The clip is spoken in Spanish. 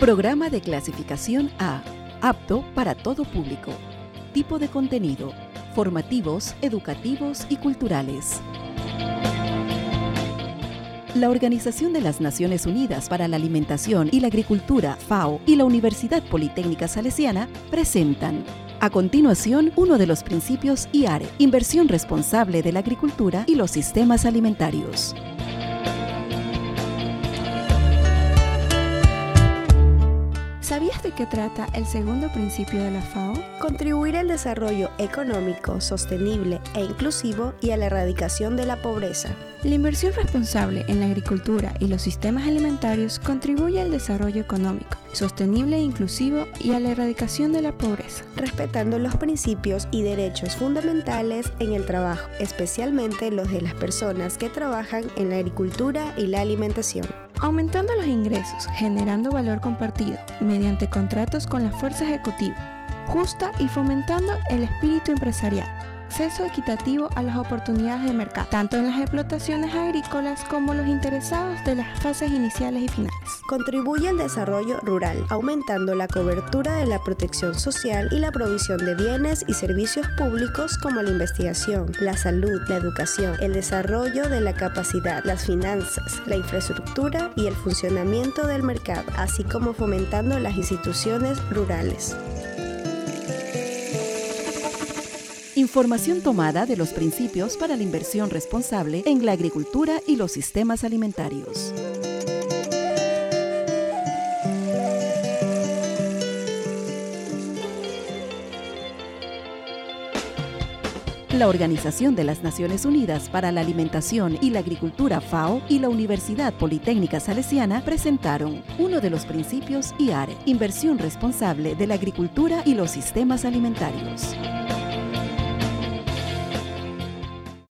Programa de clasificación A, apto para todo público. Tipo de contenido, formativos, educativos y culturales. La Organización de las Naciones Unidas para la Alimentación y la Agricultura, FAO, y la Universidad Politécnica Salesiana presentan a continuación, uno de los principios IARE, inversión responsable de la agricultura y los sistemas alimentarios. De qué trata el segundo principio de la FAO? Contribuir al desarrollo económico, sostenible e inclusivo y a la erradicación de la pobreza. La inversión responsable en la agricultura y los sistemas alimentarios contribuye al desarrollo económico, sostenible e inclusivo y a la erradicación de la pobreza. Respetando los principios y derechos fundamentales en el trabajo, especialmente los de las personas que trabajan en la agricultura y la alimentación aumentando los ingresos, generando valor compartido mediante contratos con la fuerza ejecutiva, justa y fomentando el espíritu empresarial acceso equitativo a las oportunidades de mercado, tanto en las explotaciones agrícolas como los interesados de las fases iniciales y finales. Contribuye al desarrollo rural, aumentando la cobertura de la protección social y la provisión de bienes y servicios públicos como la investigación, la salud, la educación, el desarrollo de la capacidad, las finanzas, la infraestructura y el funcionamiento del mercado, así como fomentando las instituciones rurales. Información tomada de los principios para la inversión responsable en la agricultura y los sistemas alimentarios. La Organización de las Naciones Unidas para la Alimentación y la Agricultura FAO y la Universidad Politécnica Salesiana presentaron uno de los principios IARE, inversión responsable de la agricultura y los sistemas alimentarios.